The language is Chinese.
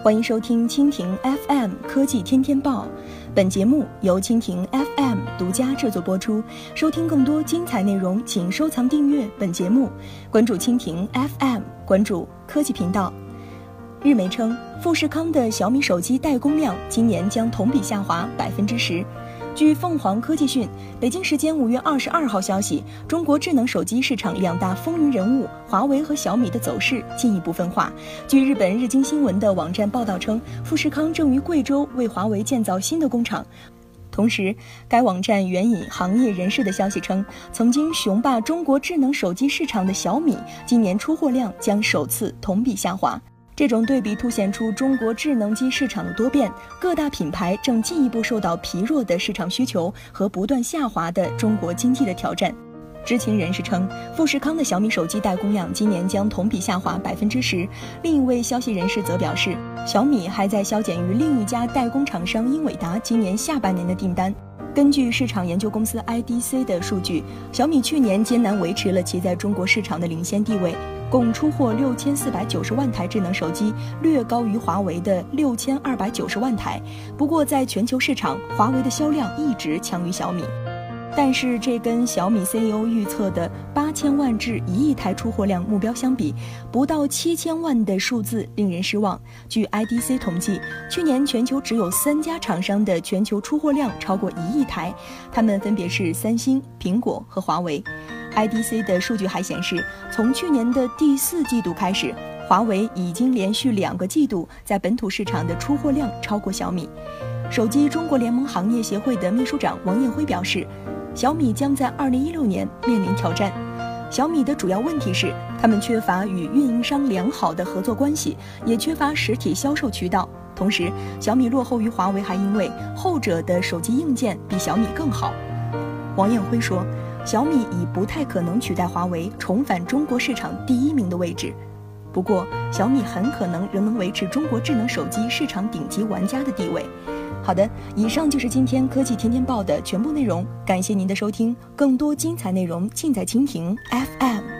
欢迎收听蜻蜓 FM 科技天天报，本节目由蜻蜓 FM 独家制作播出。收听更多精彩内容，请收藏订阅本节目，关注蜻蜓 FM，关注科技频道。日媒称，富士康的小米手机代工量今年将同比下滑百分之十。据凤凰科技讯，北京时间五月二十二号消息，中国智能手机市场两大风云人物华为和小米的走势进一步分化。据日本日经新闻的网站报道称，富士康正于贵州为华为建造新的工厂。同时，该网站援引行业人士的消息称，曾经雄霸中国智能手机市场的小米，今年出货量将首次同比下滑。这种对比凸显出中国智能机市场的多变，各大品牌正进一步受到疲弱的市场需求和不断下滑的中国经济的挑战。知情人士称，富士康的小米手机代工量今年将同比下滑百分之十。另一位消息人士则表示，小米还在削减于另一家代工厂商英伟达今年下半年的订单。根据市场研究公司 IDC 的数据，小米去年艰难维持了其在中国市场的领先地位。共出货六千四百九十万台智能手机，略高于华为的六千二百九十万台。不过，在全球市场，华为的销量一直强于小米。但是，这跟小米 CEO 预测的八千万至一亿台出货量目标相比，不到七千万的数字令人失望。据 IDC 统计，去年全球只有三家厂商的全球出货量超过一亿台，他们分别是三星、苹果和华为。IDC 的数据还显示，从去年的第四季度开始，华为已经连续两个季度在本土市场的出货量超过小米。手机中国联盟行业协会的秘书长王艳辉表示，小米将在2016年面临挑战。小米的主要问题是，他们缺乏与运营商良好的合作关系，也缺乏实体销售渠道。同时，小米落后于华为，还因为后者的手机硬件比小米更好。王艳辉说。小米已不太可能取代华为重返中国市场第一名的位置，不过小米很可能仍能维持中国智能手机市场顶级玩家的地位。好的，以上就是今天科技天天报的全部内容，感谢您的收听，更多精彩内容尽在蜻蜓 FM。